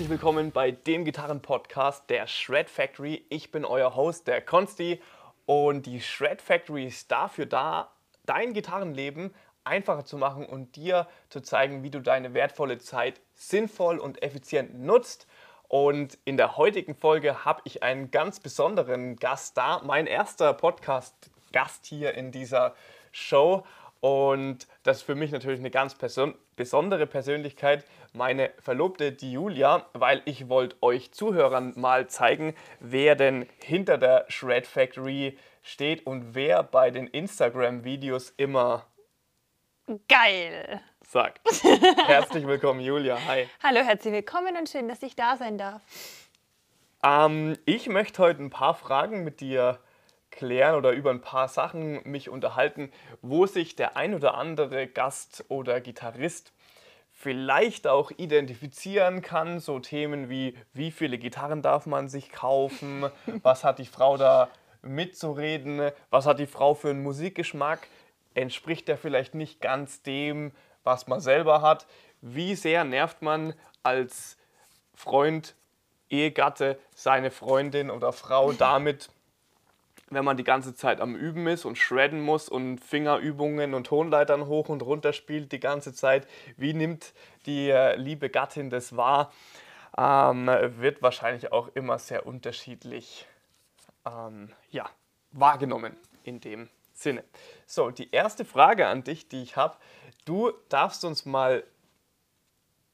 Herzlich willkommen bei dem Gitarren-Podcast der Shred Factory. Ich bin euer Host, der Konsti. Und die Shred Factory ist dafür da, dein Gitarrenleben einfacher zu machen und dir zu zeigen, wie du deine wertvolle Zeit sinnvoll und effizient nutzt. Und in der heutigen Folge habe ich einen ganz besonderen Gast da, mein erster Podcast-Gast hier in dieser Show. Und das ist für mich natürlich eine ganz person besondere Persönlichkeit, meine Verlobte, die Julia, weil ich wollte euch Zuhörern mal zeigen, wer denn hinter der Shred Factory steht und wer bei den Instagram-Videos immer Geil. sagt. Herzlich willkommen, Julia. Hi. Hallo, herzlich willkommen und schön, dass ich da sein darf. Ähm, ich möchte heute ein paar Fragen mit dir klären oder über ein paar Sachen mich unterhalten, wo sich der ein oder andere Gast oder Gitarrist vielleicht auch identifizieren kann. So Themen wie, wie viele Gitarren darf man sich kaufen, was hat die Frau da mitzureden, was hat die Frau für einen Musikgeschmack, entspricht der vielleicht nicht ganz dem, was man selber hat. Wie sehr nervt man als Freund, Ehegatte seine Freundin oder Frau damit, wenn man die ganze Zeit am Üben ist und shredden muss und Fingerübungen und Tonleitern hoch und runter spielt die ganze Zeit. Wie nimmt die äh, liebe Gattin das wahr? Ähm, wird wahrscheinlich auch immer sehr unterschiedlich ähm, ja, wahrgenommen in dem Sinne. So, die erste Frage an dich, die ich habe, du darfst uns mal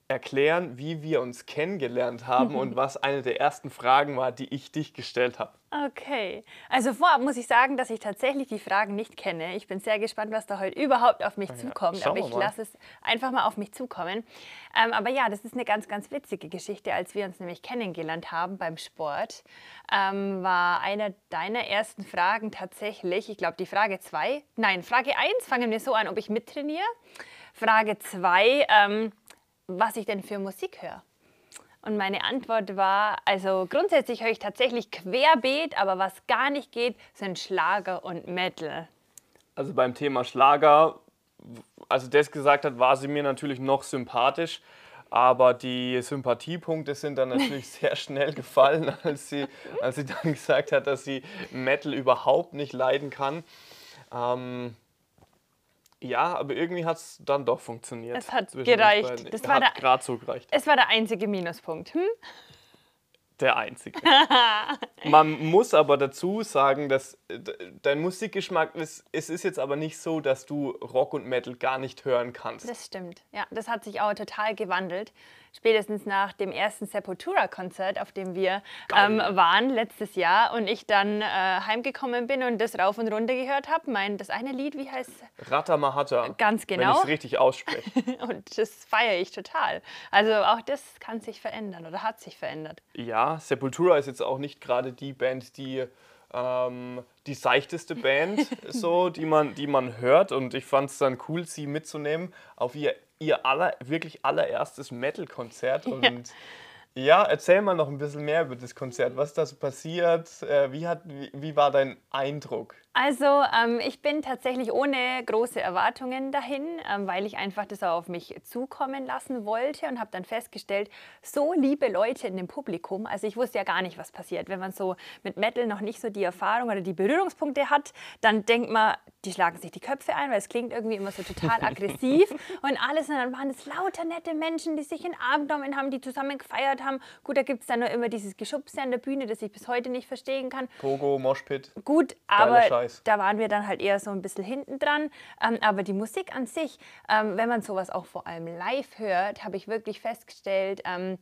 erklären, wie wir uns kennengelernt haben und was eine der ersten Fragen war, die ich dich gestellt habe. Okay. Also vorab muss ich sagen, dass ich tatsächlich die Fragen nicht kenne. Ich bin sehr gespannt, was da heute überhaupt auf mich zukommt. Aber ich lasse es einfach mal auf mich zukommen. Ähm, aber ja, das ist eine ganz, ganz witzige Geschichte. Als wir uns nämlich kennengelernt haben beim Sport, ähm, war eine deiner ersten Fragen tatsächlich, ich glaube die Frage 2, nein, Frage 1 fangen wir so an, ob ich mittrainiere. Frage 2, ähm, was ich denn für Musik höre. Und meine Antwort war, also grundsätzlich höre ich tatsächlich querbeet, aber was gar nicht geht, sind Schlager und Metal. Also beim Thema Schlager, als sie das gesagt hat, war sie mir natürlich noch sympathisch. Aber die Sympathiepunkte sind dann natürlich sehr schnell gefallen, als sie, als sie dann gesagt hat, dass sie Metal überhaupt nicht leiden kann. Ähm, ja, aber irgendwie hat es dann doch funktioniert. Es hat gereicht. Das war hat der- gerade so gereicht. Es war der einzige Minuspunkt. Hm? Der einzige. Man muss aber dazu sagen, dass äh, dein Musikgeschmack ist, es ist jetzt aber nicht so, dass du Rock und Metal gar nicht hören kannst. Das stimmt. Ja, das hat sich auch total gewandelt. Spätestens nach dem ersten Sepultura-Konzert, auf dem wir ähm, waren letztes Jahr und ich dann äh, heimgekommen bin und das rauf und runter gehört habe. Mein, das eine Lied, wie heißt es? Ratamahata. Ganz Wenn genau. ich es richtig ausspreche. Und das feiere ich total. Also auch das kann sich verändern oder hat sich verändert. ja, Sepultura ist jetzt auch nicht gerade die Band, die ähm, die seichteste Band, so, die man, die man hört. Und ich fand es dann cool, sie mitzunehmen auf ihr, ihr aller, wirklich allererstes Metal-Konzert. Und ja. erzähl mal noch ein bisschen mehr über das Konzert. Was ist da so passiert? Äh, wie, hat, wie, wie war dein Eindruck? Also ähm, ich bin tatsächlich ohne große Erwartungen dahin, ähm, weil ich einfach das auch auf mich zukommen lassen wollte und habe dann festgestellt, so liebe Leute in dem Publikum, also ich wusste ja gar nicht, was passiert. Wenn man so mit Metal noch nicht so die Erfahrung oder die Berührungspunkte hat, dann denkt man, die schlagen sich die Köpfe ein, weil es klingt irgendwie immer so total aggressiv und alles. Und dann waren es lauter nette Menschen, die sich in den Arm genommen haben, die zusammen gefeiert haben. Gut, da gibt es dann nur immer dieses Geschubse an der Bühne, das ich bis heute nicht verstehen kann. Pogo, Moshpit. Gut, aber Scheiß. da waren wir dann halt eher so ein bisschen hinten dran. Ähm, aber die Musik an sich, ähm, wenn man sowas auch vor allem live hört, habe ich wirklich festgestellt, ähm,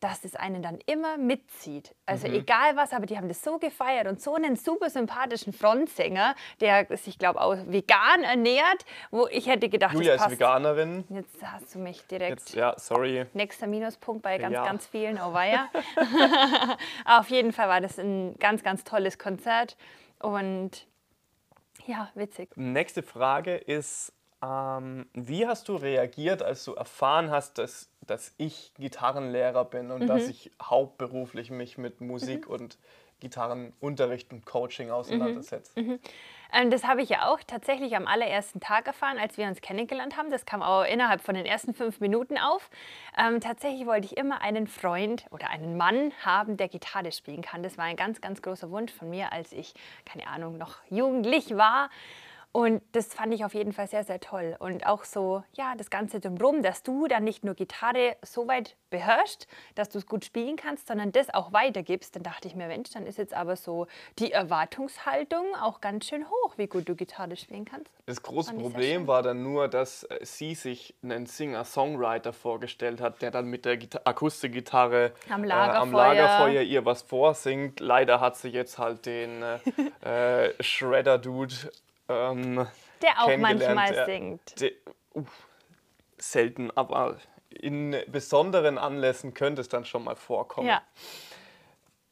dass es einen dann immer mitzieht. Also Mhm. egal was, aber die haben das so gefeiert und so einen super sympathischen Frontsänger, der sich, glaube auch vegan ernährt, wo ich hätte gedacht, Julia ist. Veganerin. Jetzt hast du mich direkt Jetzt, ja, sorry. nächster Minuspunkt bei ganz, Ja. ganz vielen. Oh weia. Auf jeden Fall war das ein ganz, ganz tolles Konzert und ja, witzig. Nächste Frage ist, ähm, wie hast du reagiert, als du erfahren hast, dass, dass ich Gitarrenlehrer bin und Mhm. dass ich hauptberuflich mich mit Musik und Gitarrenunterricht und Coaching auseinandersetzt? Ähm, das habe ich ja auch tatsächlich am allerersten Tag erfahren, als wir uns kennengelernt haben. Das kam auch innerhalb von den ersten fünf Minuten auf. Ähm, tatsächlich wollte ich immer einen Freund oder einen Mann haben, der Gitarre spielen kann. Das war ein ganz, ganz großer Wunsch von mir, als ich, keine Ahnung, noch jugendlich war. Und das fand ich auf jeden Fall sehr, sehr toll. Und auch so, ja, das Ganze drumherum, dass du dann nicht nur Gitarre so weit beherrschst, dass du es gut spielen kannst, sondern das auch weitergibst. Dann dachte ich mir, Mensch, dann ist jetzt aber so die Erwartungshaltung auch ganz schön hoch, wie gut du Gitarre spielen kannst. Das große Problem war dann nur, dass äh, sie sich einen Singer-Songwriter vorgestellt hat, der dann mit der Gita Akustikgitarre am Lagerfeuer. Äh, am Lagerfeuer ihr was vorsingt. Leider hat sie jetzt halt den äh, äh Shredder-Dude ähm, der auch manchmal singt. Der, uh, selten, aber in besonderen Anlässen könnte es dann schon mal vorkommen. Ja.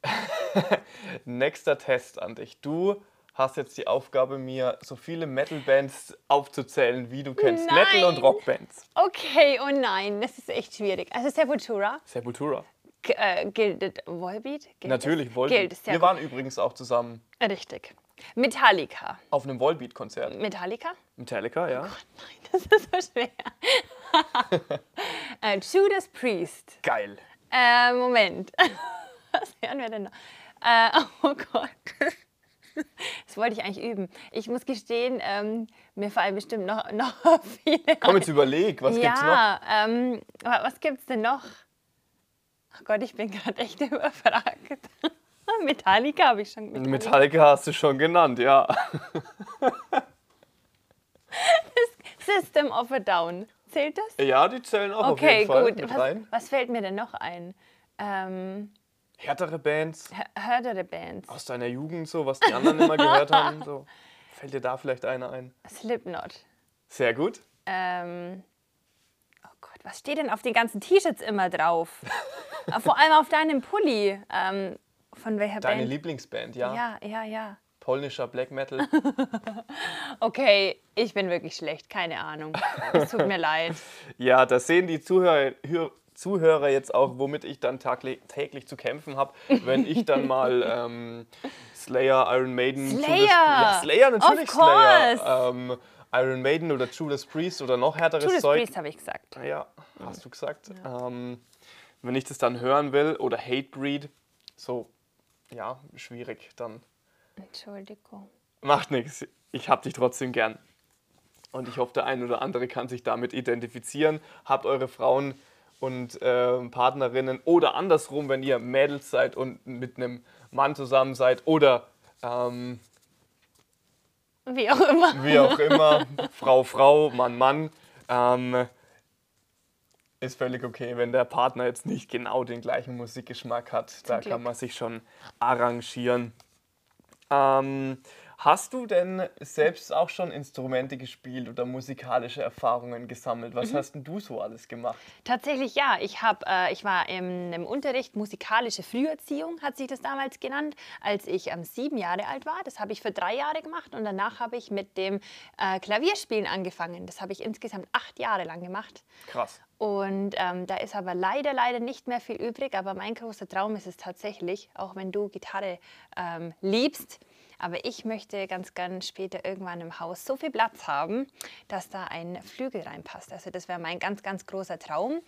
Nächster Test an dich. Du hast jetzt die Aufgabe, mir so viele Metal-Bands aufzuzählen, wie du kennst. Nein. Metal- und Rockbands. Okay, oh nein, das ist echt schwierig. Also Sepultura. Sepultura. G äh, gilt Volbeat? Gilt Natürlich, Volbeat. Wir waren übrigens auch zusammen. Richtig. Metallica. Auf einem Volbeat-Konzert. Metallica? Metallica, ja. Oh Gott, nein, das ist so schwer. äh, Judas Priest. Geil. Äh, Moment. Was hören wir denn noch? Äh, oh Gott. Das wollte ich eigentlich üben. Ich muss gestehen, ähm, mir fallen bestimmt noch, noch viele. Komm, jetzt überleg, was ja, gibt's noch? Ja, ähm, was gibt's denn noch? Ach Gott, ich bin gerade echt überfragt. Metallica habe ich schon Metallica. Metallica hast du schon genannt, ja. System of a Down. Zählt das? Ja, die zählen auch okay, auf jeden Fall gut. Was, was, fällt mir denn noch ein? Ähm, härtere Bands. Härtere Bands. Aus deiner Jugend so, was die anderen immer gehört haben. So. Fällt dir da vielleicht einer ein? Slipknot. Sehr gut. Ähm, oh Gott, was steht denn auf den ganzen T-Shirts immer drauf? Vor allem auf deinem Pulli. Ähm, von welcher Deine Band? Deine Lieblingsband, ja. Ja, ja, ja. Polnischer Black Metal. okay, ich bin wirklich schlecht, keine Ahnung. Es tut mir leid. Ja, das sehen die Zuhörer, Zuhörer jetzt auch, womit ich dann täglich zu kämpfen habe, wenn ich dann mal ähm, Slayer, Iron Maiden, Slayer, Judas, ja, Slayer natürlich. Slayer, ähm, Iron Maiden oder Judas Priest oder noch härteres Judas Zeug. Judas Priest habe ich gesagt. Ja, hast du gesagt. Ja. Ähm, wenn ich das dann hören will oder Hatebreed, so, ja, schwierig dann. Entschuldigung. Macht nichts. Ich hab dich trotzdem gern. Und ich hoffe, der ein oder andere kann sich damit identifizieren. Habt eure Frauen und äh, Partnerinnen oder andersrum, wenn ihr Mädels seid und mit einem Mann zusammen seid oder ähm, wie auch immer. Wie auch immer, Frau, Frau, Mann, Mann. Ähm, ist völlig okay, wenn der Partner jetzt nicht genau den gleichen Musikgeschmack hat. Zum da Glück. kann man sich schon arrangieren. Ähm, hast du denn selbst auch schon Instrumente gespielt oder musikalische Erfahrungen gesammelt? Was mhm. hast denn du so alles gemacht? Tatsächlich ja. Ich, hab, äh, ich war im, im, Unterricht musikalische Früherziehung, hat sich das damals genannt, als ich ähm, sieben Jahre alt war. Das habe ich für drei Jahre gemacht und danach habe ich mit dem äh, Klavierspielen angefangen. Das habe ich insgesamt acht Jahre lang gemacht. Krass. Und ähm, da ist aber leider, leider nicht mehr viel übrig. Aber mein großer Traum ist es tatsächlich, auch wenn du Gitarre ähm, liebst, aber ich möchte ganz gern später irgendwann im Haus so viel Platz haben, dass da ein Flügel reinpasst. Also das wäre mein ganz, ganz großer Traum.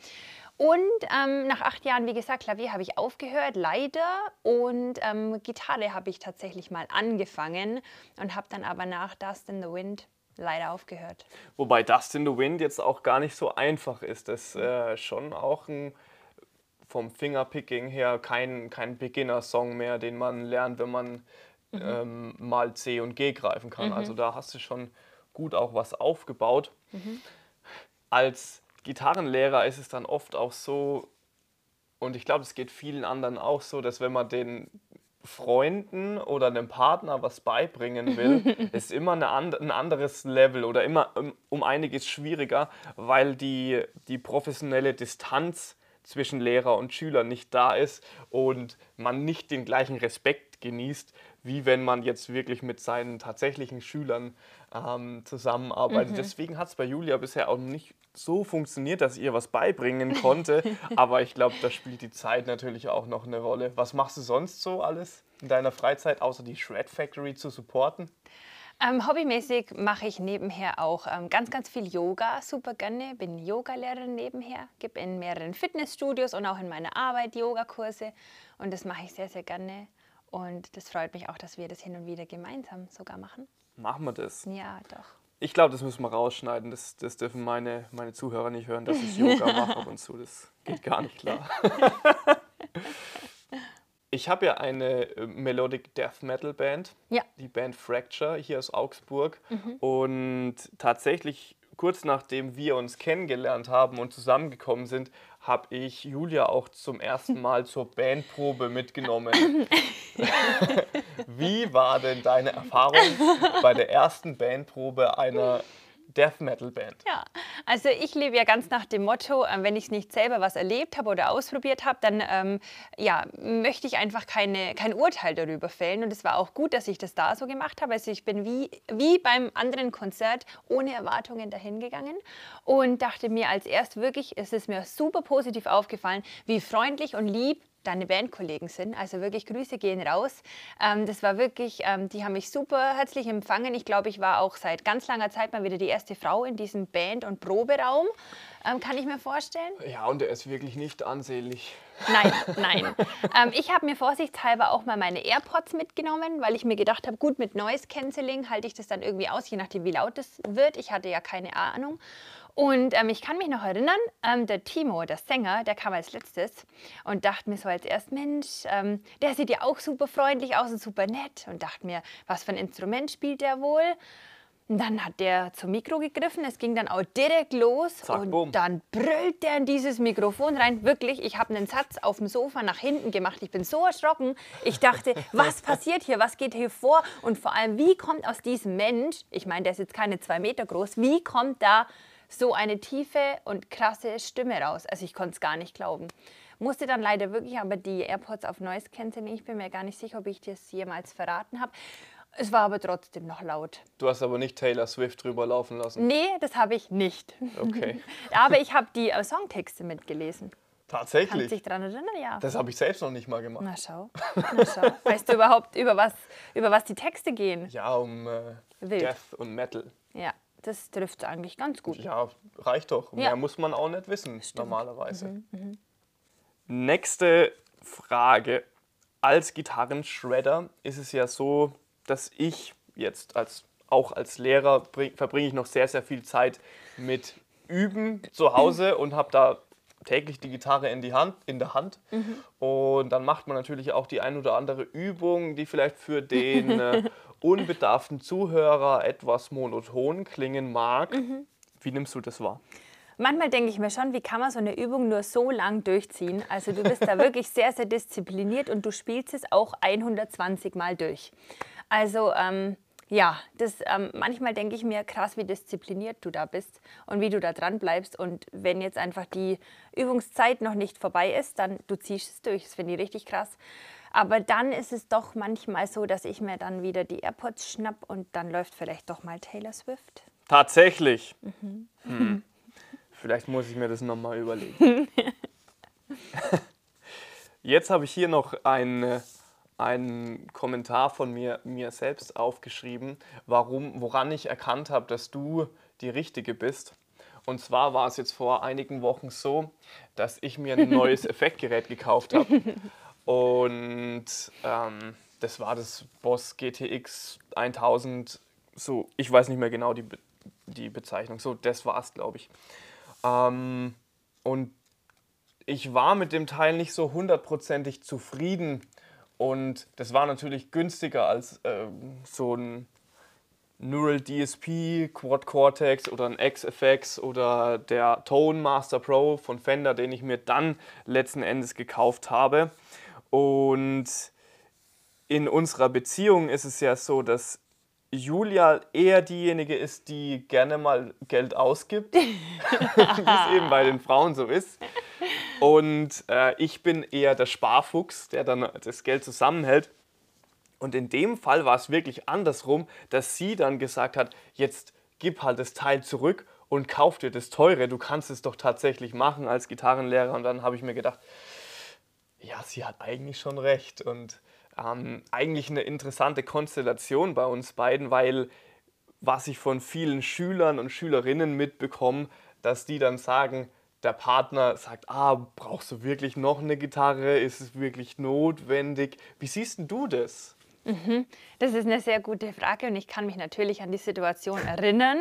Und ähm, nach acht Jahren, wie gesagt, Klavier habe ich aufgehört, leider. Und ähm, Gitarre habe ich tatsächlich mal angefangen und habe dann aber nach Dust in the Wind leider aufgehört. Wobei Dust in the Wind jetzt auch gar nicht so einfach ist. Das ist äh, schon auch ein, vom Fingerpicking her kein, kein Beginner-Song mehr, den man lernt, wenn man mhm. ähm, mal C und G greifen kann. Mhm. Also da hast du schon gut auch was aufgebaut. Mhm. Als Gitarrenlehrer ist es dann oft auch so, und ich glaube, es geht vielen anderen auch so, dass wenn man den Freunden oder einem Partner was beibringen will, ist immer eine and ein anderes Level oder immer um, um, einiges schwieriger, weil die, die professionelle Distanz zwischen Lehrer und Schüler nicht da ist und man nicht den gleichen Respekt genießt, wie wenn man jetzt wirklich mit seinen tatsächlichen Schülern ähm, zusammenarbeitet. Mhm. Deswegen hat es bei Julia bisher auch nicht so funktioniert, dass ihr was beibringen konnte. Aber ich glaube, da spielt die Zeit natürlich auch noch eine Rolle. Was machst du sonst so alles in deiner Freizeit, außer die Shred Factory zu supporten? Ähm, hobbymäßig mache ich nebenher auch ähm, ganz, ganz viel Yoga, super gerne. Bin Yogalehrerin nebenher, gebe in mehreren Fitnessstudios und auch in meiner Arbeit Yogakurse und das mache ich sehr, sehr gerne. Und das freut mich auch, dass wir das hin und wieder gemeinsam sogar machen. Machen wir das? Ja, doch. Ich glaube, das müssen wir rausschneiden. Das, das dürfen meine, meine Zuhörer nicht hören, dass ich Yoga mache ab und zu. Das geht gar nicht klar. Ich habe ja eine äh, Melodic Death Metal Band, Ja. die Band Fracture hier aus Augsburg. Und tatsächlich kurz nachdem wir uns kennengelernt haben und zusammengekommen sind, habe ich Julia auch zum ersten Mal zur Bandprobe mitgenommen. Wie war denn deine Erfahrung bei der ersten Bandprobe einer Death Metal Band? Ja, also ich lebe ja ganz nach dem Motto, ähm, wenn ich nicht selber was erlebt habe oder ausprobiert habe, dann ähm, ja, möchte ich einfach keine, kein Urteil darüber fällen. Und es war auch gut, dass ich das da so gemacht habe. Also ich bin wie, wie beim anderen Konzert ohne Erwartungen dahin gegangen und dachte mir als erst wirklich, es ist mir super positiv aufgefallen, wie freundlich und lieb deine Bandkollegen sind. Also wirklich Grüße gehen raus. Ähm, das war wirklich, ähm, die haben mich super herzlich empfangen. Ich glaube, ich war auch seit ganz langer Zeit mal wieder die erste Frau in diesem Band- und Proberaum. Ähm, kann ich mir vorstellen? Ja, und er ist wirklich nicht ansehnlich. Nein, nein. ähm, ich habe mir vorsichtshalber auch mal meine AirPods mitgenommen, weil ich mir gedacht habe, gut, mit Noise Cancelling halte ich das dann irgendwie aus, je nachdem, wie laut es wird. Ich hatte ja keine Ahnung. Und ähm, ich kann mich noch erinnern, ähm, der Timo, der Sänger, der kam als letztes und dachte mir so als erst, Mensch, ähm, der sieht ja auch super freundlich aus und super nett. Und dachte mir, was für ein Instrument spielt der wohl? Und dann hat der zum Mikro gegriffen, es ging dann auch direkt los Zack, und bumm. dann brüllt der in dieses Mikrofon rein. Wirklich, ich habe einen Satz auf dem Sofa nach hinten gemacht. Ich bin so erschrocken. Ich dachte, was passiert hier? Was geht hier vor? Und vor allem, wie kommt aus diesem Mensch, ich meine, der ist jetzt keine zwei Meter groß, wie kommt da so eine tiefe und krasse Stimme raus? Also ich konnte es gar nicht glauben. Musste dann leider wirklich aber die AirPods auf Noise cancelling. Ich bin mir gar nicht sicher, ob ich das jemals verraten habe. Es war aber trotzdem noch laut. Du hast aber nicht Taylor Swift drüber laufen lassen. Nee, das habe ich nicht. Okay. Aber ich habe die äh, Songtexte mitgelesen. Kannst Tatsächlich. dich daran erinnern? Ja. Das habe ich selbst noch nicht mal gemacht. Na schau. Na schau. Weißt du überhaupt, über was, über was die Texte gehen? Ja, um äh. Death und Metal. Ja, das trifft eigentlich ganz gut. Ja, reicht doch. Mehr Ja. muss man auch nicht wissen, normalerweise. Nächste Frage. Als Gitarrenshredder ist es ja so, dass ich jetzt als, auch als Lehrer bring, verbringe ich noch sehr, sehr viel Zeit mit Üben zu Hause und habe da täglich die Gitarre in, die Hand, in der Hand. Und dann macht man natürlich auch die ein oder andere Übung, die vielleicht für den äh, unbedarften Zuhörer etwas monoton klingen mag. Wie nimmst du das wahr? Manchmal denke ich mir schon, wie kann man so eine Übung nur so lang durchziehen? Also du bist da wirklich sehr, sehr diszipliniert und du spielst es auch 120 Mal durch. Also ähm, ja, das, ähm, manchmal denke ich mir, krass, wie diszipliniert du da bist und wie du da dran bleibst. Und wenn jetzt einfach die Übungszeit noch nicht vorbei ist, dann du ziehst es durch. Das finde ich richtig krass. Aber dann ist es doch manchmal so, dass ich mir dann wieder die AirPods schnapp und dann läuft vielleicht doch mal Taylor Swift. Tatsächlich. Hm. Vielleicht muss ich mir das nochmal überlegen. Jetzt habe ich hier noch einen, einen Kommentar von mir, mir selbst aufgeschrieben, warum, woran ich erkannt habe, dass du die Richtige bist. Und zwar war es jetzt vor einigen Wochen so, dass ich mir ein neues Effektgerät gekauft habe. Und ähm, das war das Boss GTX 1000, so, ich weiß nicht mehr genau die, Be die Bezeichnung, so, das war es, glaube ich. Ähm, und ich war mit dem Teil nicht so hundertprozentig zufrieden. Und das war natürlich günstiger als ähm, so ein Neural DSP, Quad Cortex oder ein XFX oder der Tone Master Pro von Fender, den ich mir dann letzten Endes gekauft habe. Und in unserer Beziehung ist es ja so, dass Julia eher diejenige ist, die gerne mal Geld ausgibt, wie es eben bei den Frauen so ist. Und äh, ich bin eher der Sparfuchs, der dann das Geld zusammenhält. Und in dem Fall war es wirklich andersrum, dass sie dann gesagt hat, jetzt gib halt das Teil zurück und kauf dir das teure. Du kannst es doch tatsächlich machen als Gitarrenlehrer. Und dann habe ich mir gedacht, ja, sie hat eigentlich schon recht. Und ähm, eigentlich eine interessante Konstellation bei uns beiden, weil was ich von vielen Schülern und Schülerinnen mitbekomme, dass die dann sagen, der Partner sagt, ah, brauchst du wirklich noch eine Gitarre? Ist es wirklich notwendig? Wie siehst du das? Mhm. Das ist eine sehr gute Frage und ich kann mich natürlich an die Situation erinnern.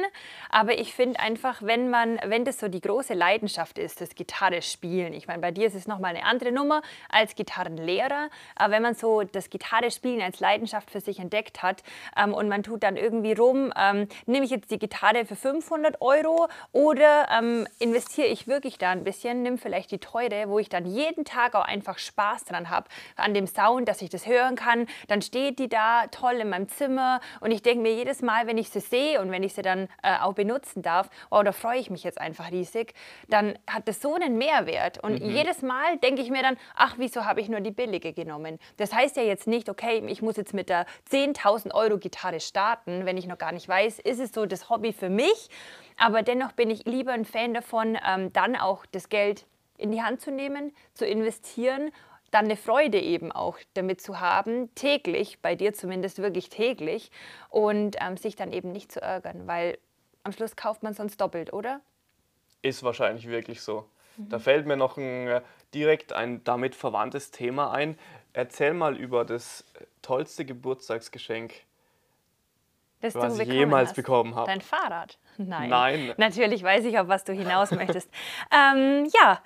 Aber ich finde einfach, wenn man, wenn das so die große Leidenschaft ist, das Gitarre spielen. Ich meine, bei dir ist es nochmal eine andere Nummer als Gitarrenlehrer. Aber wenn man so das Gitarre spielen als Leidenschaft für sich entdeckt hat ähm, und man tut dann irgendwie rum, ähm, nehme ich jetzt die Gitarre für 500 Euro oder ähm, investiere ich wirklich da ein bisschen, nimm vielleicht die teure, wo ich dann jeden Tag auch einfach Spaß dran habe, an dem Sound, dass ich das hören kann. Dann steht die da toll in meinem Zimmer und ich denke mir jedes Mal, wenn ich sie sehe und wenn ich sie dann äh, auch benutzen darf, oh, da freue ich mich jetzt einfach riesig, dann hat das so einen Mehrwert. Und mhm. jedes Mal denke ich mir dann, ach, wieso habe ich nur die billige genommen? Das heißt ja jetzt nicht, okay, ich muss jetzt mit der 10.000 Euro Gitarre starten, wenn ich noch gar nicht weiß, ist es so das Hobby für mich. Aber dennoch bin ich lieber ein Fan davon, ähm, dann auch das Geld in die Hand zu nehmen, zu investieren dann eine Freude eben auch damit zu haben, täglich, bei dir zumindest wirklich täglich, und ähm, sich dann eben nicht zu ärgern, weil am Schluss kauft man sonst doppelt, oder? Ist wahrscheinlich wirklich so. Mhm. Da fällt mir noch ein, äh, direkt ein damit verwandtes Thema ein. Erzähl mal über das tollste Geburtstagsgeschenk, das was ich jemals hast. bekommen habe. Dein Fahrrad? Nein. Nein. Natürlich weiß ich, auf was du hinaus möchtest. ähm, ja,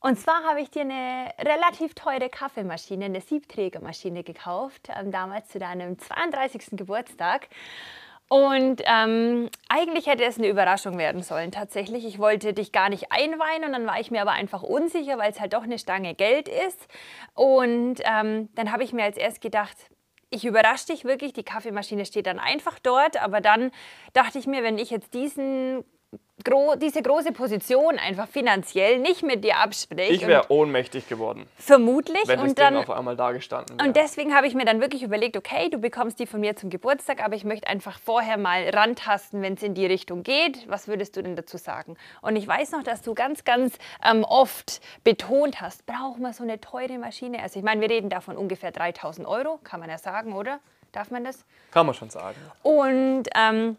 und zwar habe ich dir eine relativ teure Kaffeemaschine, eine Siebträgermaschine gekauft, ähm, damals zu deinem 32. Geburtstag. Und ähm, eigentlich hätte es eine Überraschung werden sollen, tatsächlich. Ich wollte dich gar nicht einweihen und dann war ich mir aber einfach unsicher, weil es halt doch eine Stange Geld ist. Und ähm, dann habe ich mir als erst gedacht, ich überrasche dich wirklich, die Kaffeemaschine steht dann einfach dort, aber dann dachte ich mir, wenn ich jetzt diesen gro diese große Position einfach finanziell nicht mit dir abspricht. Ich wäre ohnmächtig geworden. Vermutlich. Wenn und dann auf einmal da gestanden wäre. Und deswegen habe ich mir dann wirklich überlegt, okay, du bekommst die von mir zum Geburtstag, aber ich möchte einfach vorher mal rantasten, wenn es in die Richtung geht. Was würdest du denn dazu sagen? Und ich weiß noch, dass du ganz, ganz ähm, oft betont hast, brauchen wir so eine teure Maschine? Also ich meine, wir reden davon ungefähr 3000 Euro, kann man ja sagen, oder? Darf man das? Kann man schon sagen. Und ähm,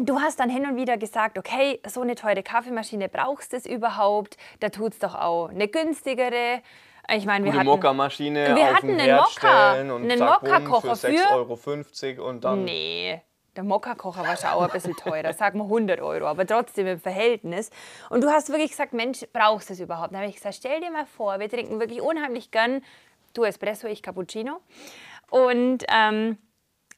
Du hast dann hin und wieder gesagt, okay, so eine teure Kaffeemaschine brauchst du es überhaupt? Da tut es doch auch eine günstigere. Ich meine, wir Gute hatten, Mokka-Maschine wir hatten einen Mokka, einen Mokka-Kocher für 6,50 Euro und dann... Nee, der Mokka-Kocher war schon auch ein bisschen teurer, sag mal 100 Euro, aber trotzdem im Verhältnis. Und du hast wirklich gesagt, Mensch, brauchst du es überhaupt? Dann habe ich gesagt, stell dir mal vor, wir trinken wirklich unheimlich gern, du Espresso, ich Cappuccino. Und ähm,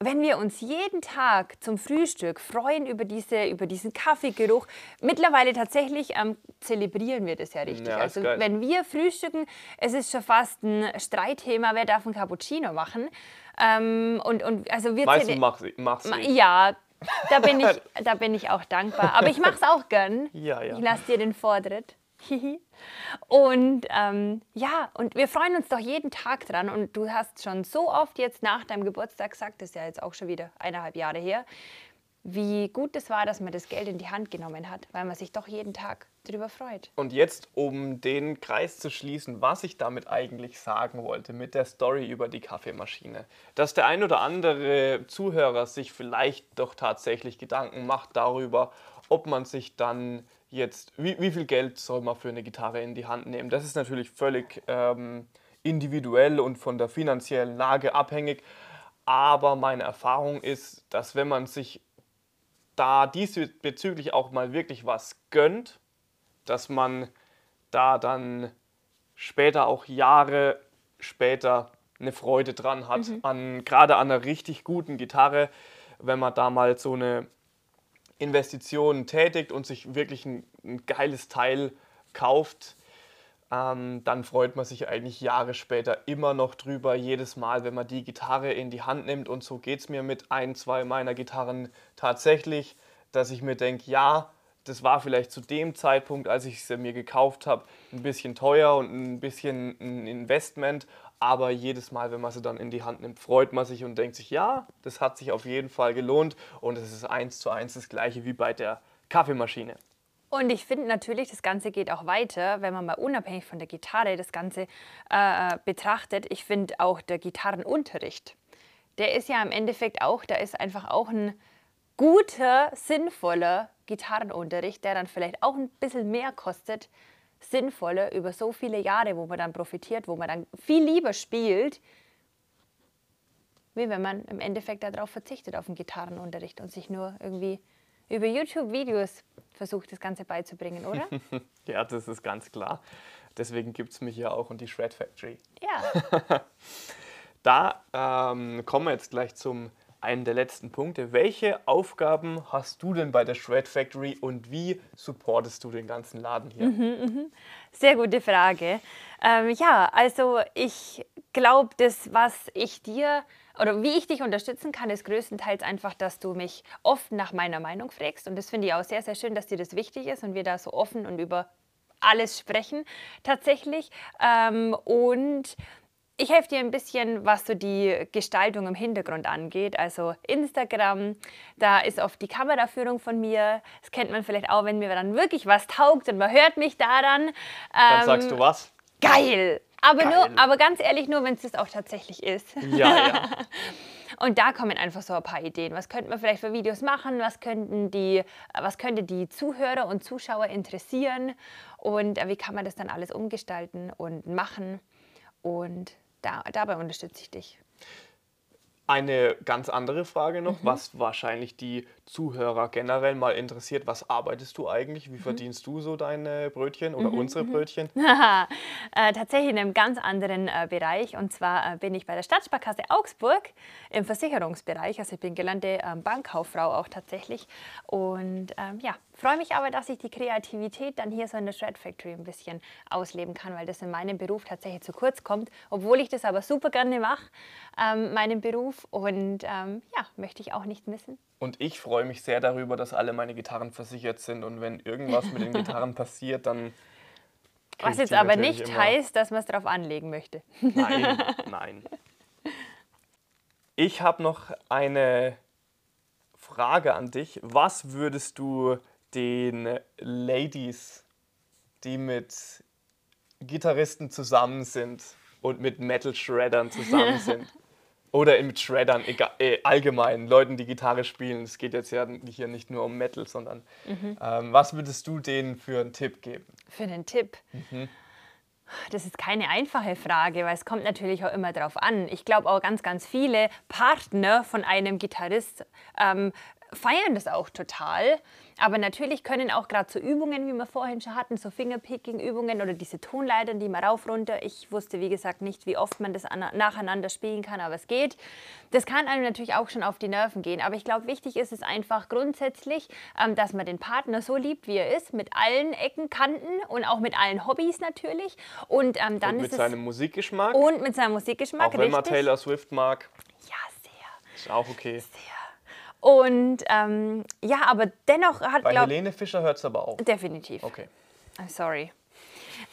wenn wir uns jeden Tag zum Frühstück freuen über, diese, über diesen Kaffeegeruch, mittlerweile tatsächlich ähm, zelebrieren wir das ja richtig. Ja, also wenn wir frühstücken, es ist schon fast ein Streitthema, wer darf ein Cappuccino machen. Ähm, und, und, also wir Meistens mach's, mach's ich. Ja, da bin, ich, da bin ich auch dankbar. Aber ich mache es auch gern. Ja, ja. Ich lasse dir den Vortritt. und ähm, ja, und wir freuen uns doch jeden Tag dran. Und du hast schon so oft jetzt nach deinem Geburtstag gesagt, das ist ja jetzt auch schon wieder eineinhalb Jahre her, wie gut es war, dass man das Geld in die Hand genommen hat, weil man sich doch jeden Tag darüber freut. Und jetzt, um den Kreis zu schließen, was ich damit eigentlich sagen wollte mit der Story über die Kaffeemaschine, dass der ein oder andere Zuhörer sich vielleicht doch tatsächlich Gedanken macht darüber, ob man sich dann jetzt, wie, wie viel Geld soll man für eine Gitarre in die Hand nehmen? Das ist natürlich völlig ähm, individuell und von der finanziellen Lage abhängig. Aber meine Erfahrung ist, dass wenn man sich da diesbezüglich auch mal wirklich was gönnt, dass man da dann später auch Jahre später eine Freude dran hat, mhm. an, gerade an einer richtig guten Gitarre, wenn man da mal so eine Investitionen tätigt und sich wirklich ein, ein geiles Teil kauft, ähm, dann freut man sich eigentlich Jahre später immer noch drüber, jedes Mal, wenn man die Gitarre in die Hand nimmt. Und so geht es mir mit ein, zwei meiner Gitarren tatsächlich, dass ich mir denke, ja, das war vielleicht zu dem Zeitpunkt, als ich sie mir gekauft habe, ein bisschen teuer und ein bisschen ein Investment, aber jedes Mal, wenn man sie dann in die Hand nimmt, freut man sich und denkt sich, ja, das hat sich auf jeden Fall gelohnt und es ist eins zu eins das gleiche wie bei der Kaffeemaschine. Und ich finde natürlich, das Ganze geht auch weiter, wenn man mal unabhängig von der Gitarre das Ganze äh, betrachtet. Ich finde auch der Gitarrenunterricht, der ist ja im Endeffekt auch, da ist einfach auch ein guter, sinnvoller Gitarrenunterricht, der dann vielleicht auch ein bisschen mehr kostet, sinnvoller über so viele Jahre, wo man dann profitiert, wo man dann viel lieber spielt, wie wenn man im Endeffekt darauf verzichtet, auf den Gitarrenunterricht und sich nur irgendwie über YouTube-Videos versucht, das Ganze beizubringen, oder? ja, das ist ganz klar. Deswegen gibt es mich ja auch und die Shred Factory. Ja. da ähm, kommen wir jetzt gleich zum einen der letzten Punkte. Welche Aufgaben hast du denn bei der Shred Factory und wie supportest du den ganzen Laden hier? Mhm, mh. Sehr gute Frage. Ähm, ja, also ich glaube, das, was ich dir oder wie ich dich unterstützen kann, ist größtenteils einfach, dass du mich oft nach meiner Meinung fragst. Und das finde ich auch sehr, sehr schön, dass dir das wichtig ist und wir da so offen und über alles sprechen tatsächlich. Ähm, und ich helfe dir ein bisschen, was so die Gestaltung im Hintergrund angeht. Also Instagram, da ist oft die Kameraführung von mir. Das kennt man vielleicht auch, wenn mir dann wirklich was taugt und man hört mich daran. Ähm, dann sagst du was? Geil! Aber, nur, aber ganz ehrlich, nur wenn es das auch tatsächlich ist. Ja, ja. Und da kommen einfach so ein paar Ideen. Was könnten wir vielleicht für Videos machen? Was, könnten die, was könnte die Zuhörer und Zuschauer interessieren? Und äh, wie kann man das dann alles umgestalten und machen? Und da, dabei unterstütze ich dich. Eine ganz andere Frage noch, mhm. was wahrscheinlich die Zuhörer generell mal interessiert. Was arbeitest du eigentlich? Wie mhm. verdienst du so deine Brötchen oder mhm. unsere mhm. Brötchen? äh, tatsächlich in einem ganz anderen äh, Bereich. Und zwar äh, bin ich bei der Stadtsparkasse Augsburg im Versicherungsbereich. Also ich bin gelernte ähm, Bankkauffrau auch tatsächlich. Und ähm, ja, freue mich aber, dass ich die Kreativität dann hier so in der Shred Factory ein bisschen ausleben kann, weil das in meinem Beruf tatsächlich zu kurz kommt. Obwohl ich das aber super gerne mache, ähm, meinen Beruf. Und ähm, ja, möchte ich auch nicht missen. Und ich freue mich sehr darüber, dass alle meine Gitarren versichert sind. Und wenn irgendwas mit den Gitarren passiert, dann. Was jetzt aber nicht immer. heißt, dass man es darauf anlegen möchte. Nein, nein. Ich habe noch eine Frage an dich. Was würdest du den Ladies, die mit Gitarristen zusammen sind und mit Metal-Shreddern zusammen sind, oder mit Shreddern, egal, äh, allgemein, Leuten, die Gitarre spielen. Es geht jetzt ja hier nicht nur um Metal, sondern mhm. ähm, was würdest du denen für einen Tipp geben? Für einen Tipp? Mhm. Das ist keine einfache Frage, weil es kommt natürlich auch immer darauf an. Ich glaube auch ganz, ganz viele Partner von einem Gitarrist ähm, feiern das auch total. Aber natürlich können auch gerade so Übungen, wie wir vorhin schon hatten, so Fingerpicking-Übungen oder diese Tonleitern, die man rauf runter. Ich wusste, wie gesagt, nicht, wie oft man das nacheinander spielen kann, aber es geht. Das kann einem natürlich auch schon auf die Nerven gehen. Aber ich glaube, wichtig ist es einfach grundsätzlich, ähm, dass man den Partner so liebt, wie er ist, mit allen Ecken, Kanten und auch mit allen Hobbys natürlich. Und ähm, dann und mit seinem Musikgeschmack. Und mit seinem Musikgeschmack. Auch wenn man Taylor Swift mag. Ja, sehr. Ist auch okay. Sehr. Und ähm, ja, aber dennoch hat, Bei glaub, Helene Fischer hört es aber auch. Definitiv. Okay. I'm sorry.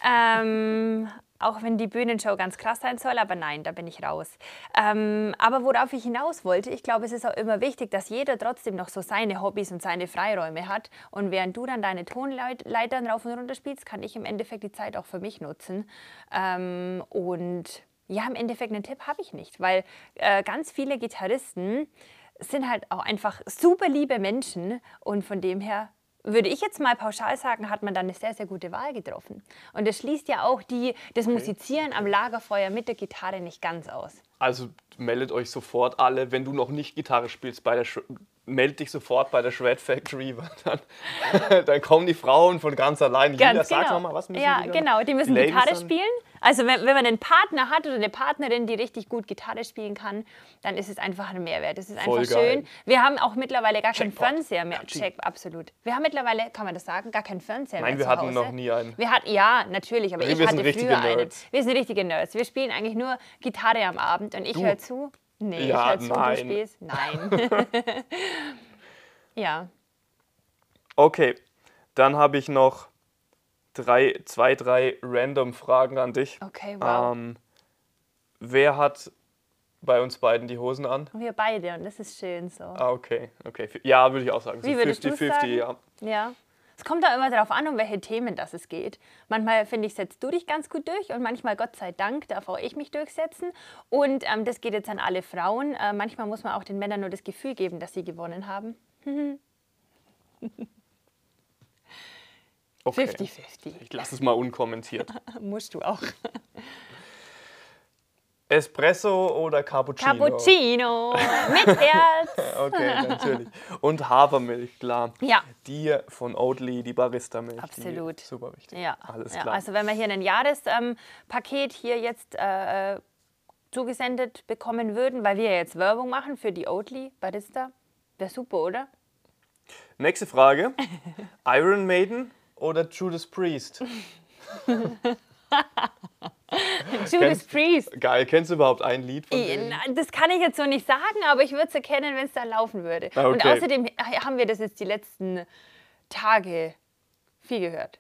Ähm, auch wenn die Bühnenshow ganz krass sein soll, aber nein, da bin ich raus. Ähm, aber worauf ich hinaus wollte, ich glaube, es ist auch immer wichtig, dass jeder trotzdem noch so seine Hobbys und seine Freiräume hat. Und während du dann deine Tonleitern rauf und runter spielst, kann ich im Endeffekt die Zeit auch für mich nutzen. Ähm, und ja, im Endeffekt einen Tipp habe ich nicht, weil äh, ganz viele Gitarristen sind halt auch einfach super liebe Menschen und von dem her würde ich jetzt mal pauschal sagen, hat man dann eine sehr, sehr gute Wahl getroffen. Und das schließt ja auch die, das Musizieren am Lagerfeuer mit der Gitarre nicht ganz aus. Also meldet euch sofort alle, wenn du noch nicht Gitarre spielst, bei der meld dich sofort bei der Shred Factory, weil dann, dann kommen die Frauen von ganz allein. Ganz Jeder, genau. sag mal, was müssen Ja, die genau, die müssen Gitarre spielen. Also wenn, wenn man einen Partner hat oder eine Partnerin, die richtig gut Gitarre spielen kann, dann ist es einfach ein Mehrwert. Das ist einfach schön. Wir haben auch mittlerweile gar keinen Fernseher mehr. Check, absolut. Wir haben mittlerweile, kann man das sagen, gar keinen Fernseher Nein, mehr wir hatten noch nie einen. Wir hatten, ja, natürlich, aber wir ich hatte früher einen. Wir sind richtige Nerds. Wir spielen eigentlich nur Gitarre am Abend und ich höre zu. Nee, ja, ich nein. du spielst. Nein. ja. Okay, dann habe ich noch drei, zwei, drei random Fragen an dich. Okay, wow. Ähm, wer hat bei uns beiden die Hosen an? Wir beide und das ist schön so. Ah, okay, okay. Ja, würde ich auch sagen. So 50-50, ja. Ja. Es kommt da immer darauf an, um welche Themen das es geht. Manchmal, finde ich, setzt du dich ganz gut durch und manchmal, Gott sei Dank, darf auch ich mich durchsetzen. Und ähm, das geht jetzt an alle Frauen. Äh, manchmal muss man auch den Männern nur das Gefühl geben, dass sie gewonnen haben. Okay. 50-50. Ich lasse es mal unkommentiert. Musst du auch. Espresso oder Cappuccino? Cappuccino mit Herz. Okay, natürlich. Und Hafermilch, klar. Ja. Die von Oatly, die Barista-Milch. Absolut. Super wichtig. Ja, Alles ja. klar. Also wenn wir hier ein Jahrespaket hier jetzt äh, zugesendet bekommen würden, weil wir ja jetzt Werbung machen für die Oatly Barista, wäre super, oder? Nächste Frage. Iron Maiden oder Judas Priest? Judas Priest. Geil, kennst du überhaupt ein Lied von denen? Das kann ich jetzt so nicht sagen, aber ich würde es erkennen, wenn es da laufen würde. Ah, Und okay. außerdem haben wir das jetzt die letzten Tage viel gehört.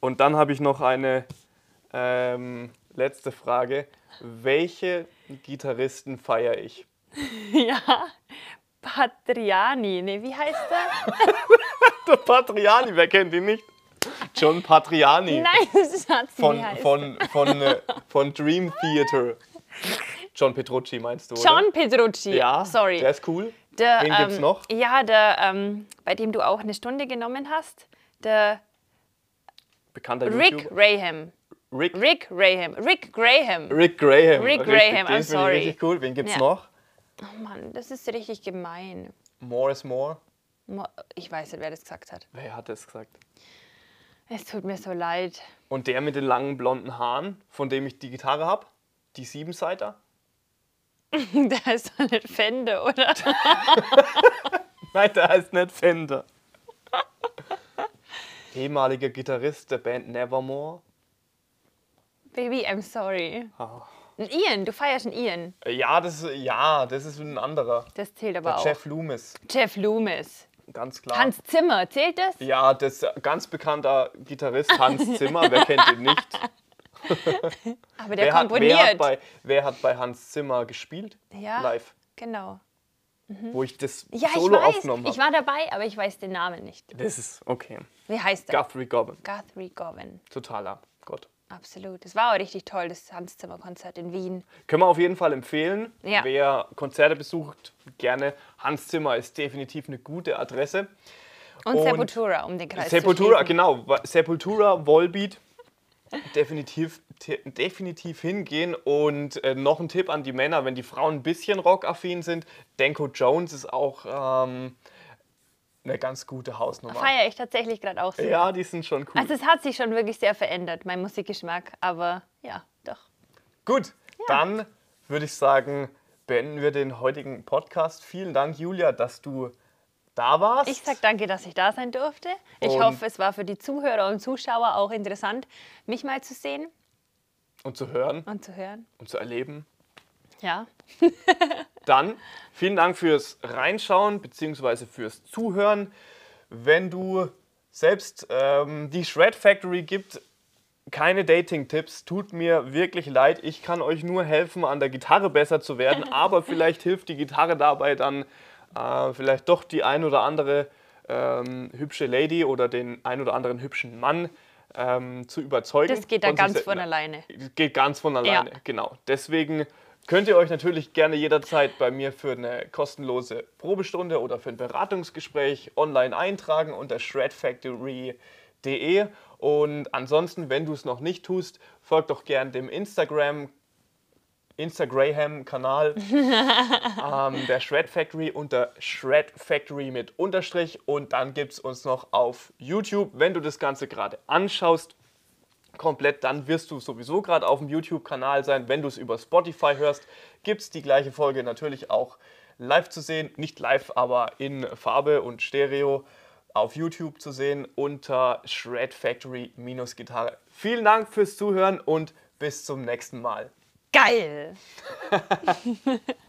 Und dann habe ich noch eine ähm, letzte Frage. Welche Gitarristen feiere ich? ja, Patriani, ne, wie heißt der? Der Patriani, wer kennt ihn nicht? John Patriani. Nein, das sie Von, von, von, äh, von Dream Theater. John Petrucci meinst du, oder? John Petrucci. Ja, sorry. der ist cool. Der, Wen gibt's ähm, noch? Ja, der, ähm, bei dem du auch eine Stunde genommen hast. Der Bekannter Rick YouTuber. Graham. Rick, Rick Graham. Rick Graham. Rick Graham. Rick Graham, I'm sorry. Ich richtig cool. Wen gibt's Ja. noch? Oh Mann, das ist richtig gemein. More is more. Mo- Ich weiß nicht, wer das gesagt hat. Wer hat das gesagt? Es tut mir so leid. Und der mit den langen blonden Haaren, von dem ich die Gitarre habe? Die Siebenseiter? Der ist doch nicht Fende, oder? Nein, der heißt nicht Fender. Ehemaliger Gitarrist der Band Nevermore. Baby, I'm sorry. Ah. Ein Ian, du feierst einen Ian. Ja, das, ja, das ist ein anderer. Das zählt aber Der auch. Jeff Loomis, Jeff Loomis. Ganz klar. Hans Zimmer, zählt das? Ja, das ganz bekannter Gitarrist Hans Zimmer. Wer kennt ihn nicht? Aber der wer, hat, komponiert. wer, hat bei, wer hat bei Hans Zimmer gespielt? ja, Live. genau. Wo ich das Ja, Solo ich weiß. aufgenommen Ich habe. war dabei, aber ich weiß den Namen nicht. Das ist okay. Wie heißt der? Guthrie Goblin. Guthrie Govan. Totaler Gott. Absolut. Das war auch richtig toll, das Hans Zimmer Konzert in Wien. Können wir auf jeden Fall empfehlen. Ja. Wer Konzerte besucht, gerne. Hans Zimmer ist definitiv eine gute Adresse. Und, Und Sepultura, um den Kreis Sepultura, zu genau. Sepultura, Volbeat. Definitiv, definitiv hingehen. Und äh, noch ein Tipp an die Männer, wenn die Frauen ein bisschen rockaffin sind. Denko Jones ist auch ähm, eine ganz gute Hausnummer. Feiere ich tatsächlich gerade auch so. Ja, die sind schon cool. Also es hat sich schon wirklich sehr verändert, mein Musikgeschmack. Aber ja, doch. Gut, dann würde ich sagen, beenden wir den heutigen Podcast. Vielen Dank, Julia, dass du da warst. Ich sag danke, dass ich da sein durfte. Ich Und- hoffe, es war für die Zuhörer und Zuschauer auch interessant, mich mal zu sehen und zu hören und zu hören. und zu erleben. Ja. Dann vielen Dank fürs Reinschauen bzw. fürs Zuhören. Wenn du selbst ähm, die Shred Factory gibt, keine Dating-Tipps, tut mir wirklich leid. Ich kann euch nur helfen, an der Gitarre besser zu werden, aber vielleicht hilft die Gitarre dabei dann äh, vielleicht doch die ein oder andere ähm, hübsche Lady oder den ein oder anderen hübschen Mann ähm, zu überzeugen. Das geht da ganz von alleine. Das geht ganz von alleine, Ja. genau. Deswegen könnt ihr euch natürlich gerne jederzeit bei mir für eine kostenlose Probestunde oder für ein Beratungsgespräch online eintragen unter shredfactory.de. Und ansonsten, wenn du es noch nicht tust, folg doch gerne dem Instagram Instagram-Kanal ähm, der Shred Factory unter Shred Factory mit Unterstrich und dann gibt es uns noch auf YouTube. Wenn du das Ganze gerade anschaust, komplett, dann wirst du sowieso gerade auf dem YouTube-Kanal sein. Wenn du es über Spotify hörst, gibt es die gleiche Folge natürlich auch live zu sehen. Nicht live, aber in Farbe und Stereo auf YouTube zu sehen unter Shred Factory-Gitarre. Vielen Dank fürs Zuhören und bis zum nächsten Mal. Geil!